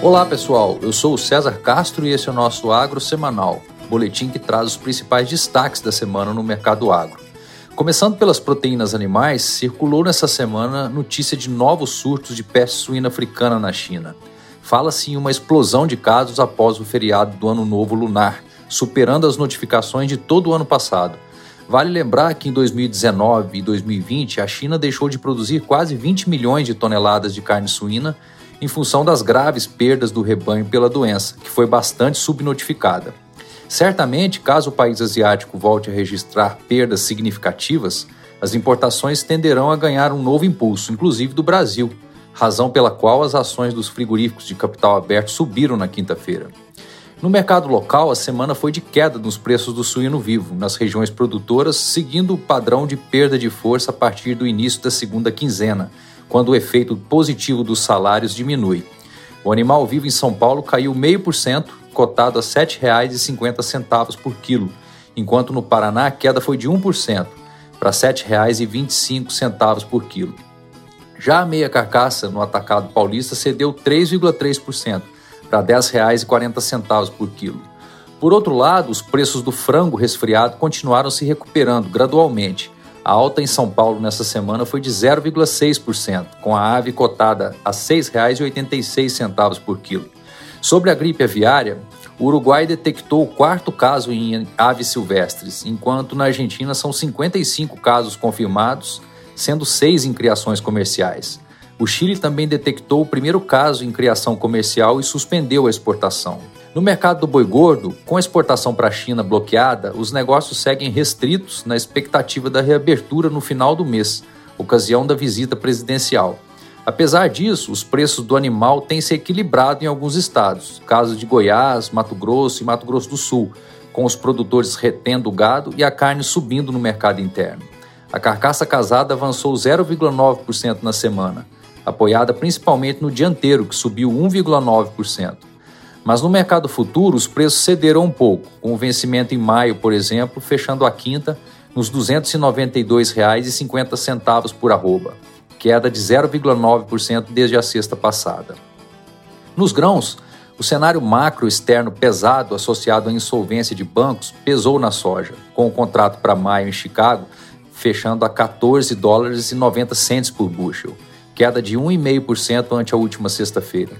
Olá pessoal, eu sou o César Castro e esse é o nosso Agro Semanal, boletim que traz os principais destaques da semana no mercado agro. Começando pelas proteínas animais, circulou nessa semana notícia de novos surtos de peste suína africana na China. Fala-se em uma explosão de casos após o feriado do Ano Novo Lunar, superando as notificações de todo o ano passado. Vale lembrar que em 2019 e 2020 a China deixou de produzir quase 20 milhões de toneladas de carne suína em função das graves perdas do rebanho pela doença, que foi bastante subnotificada. Certamente, caso o país asiático volte a registrar perdas significativas, as importações tenderão a ganhar um novo impulso, inclusive do Brasil, razão pela qual as ações dos frigoríficos de capital aberto subiram na quinta-feira. No mercado local, a semana foi de queda nos preços do suíno vivo, nas regiões produtoras, seguindo o padrão de perda de força a partir do início da segunda quinzena, quando o efeito positivo dos salários diminui. O animal vivo em São Paulo caiu 0,5%, cotado a R$ 7,50 por quilo, enquanto no Paraná a queda foi de 1%, para R$ 7,25 por quilo. Já a meia carcaça no atacado paulista cedeu 3,3%, para R$ 10,40 por quilo. Por outro lado, os preços do frango resfriado continuaram se recuperando gradualmente, a alta em São Paulo nessa semana foi de 0,6%, com a ave cotada a R$ 6,86 por quilo. Sobre a gripe aviária, o Uruguai detectou o quarto caso em aves silvestres, enquanto na Argentina são 55 casos confirmados, sendo seis em criações comerciais. O Chile também detectou o primeiro caso em criação comercial e suspendeu a exportação. No mercado do boi gordo, com a exportação para a China bloqueada, os negócios seguem restritos na expectativa da reabertura no final do mês, ocasião da visita presidencial. Apesar disso, os preços do animal têm se equilibrado em alguns estados, caso de Goiás, Mato Grosso e Mato Grosso do Sul, com os produtores retendo o gado e a carne subindo no mercado interno. A carcaça casada avançou 0,9% na semana, apoiada principalmente no dianteiro, que subiu 1,9%. Mas no mercado futuro, os preços cederam um pouco, com o vencimento em maio, por exemplo, fechando a quinta nos R$ 292,50 por arroba, queda de 0,9% desde a sexta passada. Nos grãos, o cenário macro externo pesado associado à insolvência de bancos pesou na soja, com o contrato para maio em Chicago fechando a 14 dólares e 90 centes por bushel, queda de 1,5% ante a última sexta-feira.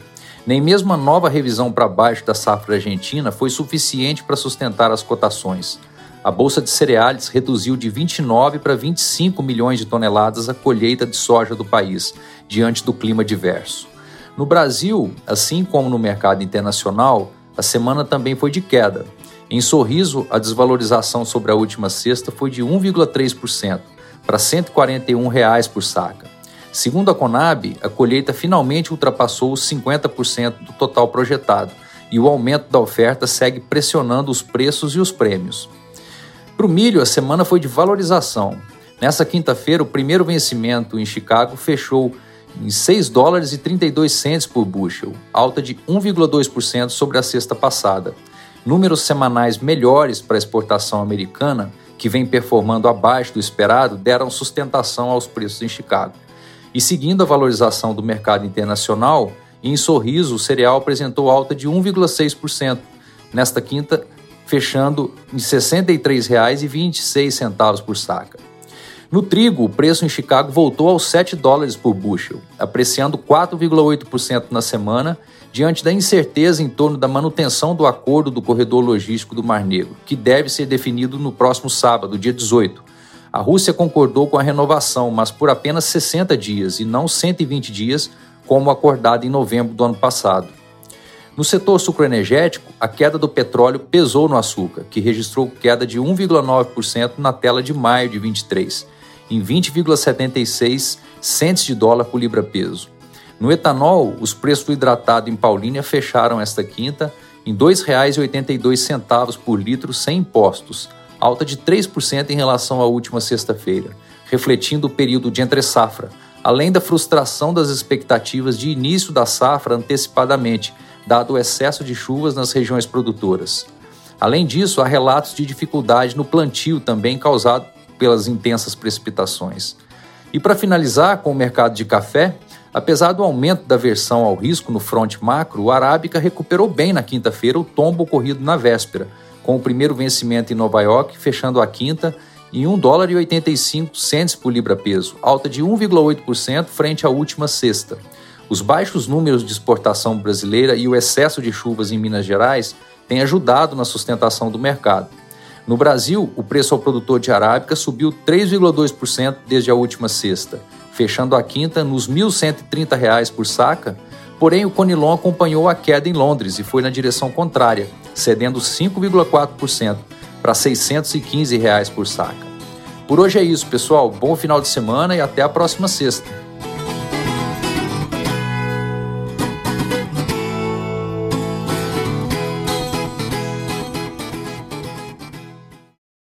Nem mesmo a nova revisão para baixo da safra argentina foi suficiente para sustentar as cotações. A bolsa de cereais reduziu de 29 para 25 milhões de toneladas a colheita de soja do país, diante do clima diverso. No Brasil, assim como no mercado internacional, a semana também foi de queda. Em Sorriso, a desvalorização sobre a última sexta foi de 1,3%, para 141 reais por saca. Segundo a Conab, a colheita finalmente ultrapassou os 50% do total projetado e o aumento da oferta segue pressionando os preços e os prêmios. Para o milho, a semana foi de valorização. Nessa quinta-feira, o primeiro vencimento em Chicago fechou em 6 dólares e 32 centes por bushel, alta de 1,2% sobre a sexta passada. Números semanais melhores para a exportação americana, que vem performando abaixo do esperado, deram sustentação aos preços em Chicago. E seguindo a valorização do mercado internacional, em Sorriso, o cereal apresentou alta de 1,6%, nesta quinta, fechando em R$ 63,26 por saca. No trigo, o preço em Chicago voltou aos 7 dólares por bushel, apreciando 4,8% na semana, diante da incerteza em torno da manutenção do acordo do corredor logístico do Mar Negro, que deve ser definido no próximo sábado, dia 18, a Rússia concordou com a renovação, mas por apenas 60 dias e não 120 dias, como acordado em novembro do ano passado. No setor sucroenergético, a queda do petróleo pesou no açúcar, que registrou queda de 1,9% na tela de maio de 23, em 20,76 centes de dólar por libra-peso. No etanol, os preços do hidratado em Paulínia fecharam esta quinta em R$ 2,82 por litro sem impostos, alta de 3% em relação à última sexta-feira, refletindo o período de entre-safra, além da frustração das expectativas de início da safra antecipadamente, dado o excesso de chuvas nas regiões produtoras. Além disso, há relatos de dificuldade no plantio também causado pelas intensas precipitações. E para finalizar com o mercado de café, Apesar do aumento da versão ao risco no fronte macro, o Arábica recuperou bem na quinta-feira o tombo ocorrido na véspera, com o primeiro vencimento em Nova York fechando a quinta em 1 dólar e 85 centes por libra peso, alta de 1,8% frente à última sexta. Os baixos números de exportação brasileira e o excesso de chuvas em Minas Gerais têm ajudado na sustentação do mercado. No Brasil, o preço ao produtor de arábica subiu 3,2% desde a última sexta, fechando a quinta nos R$ 1.130 por saca, porém o Conilon acompanhou a queda em Londres e foi na direção contrária, cedendo 5,4% para 615 reais por saca. Por hoje é isso, pessoal. Bom final de semana e até a próxima sexta.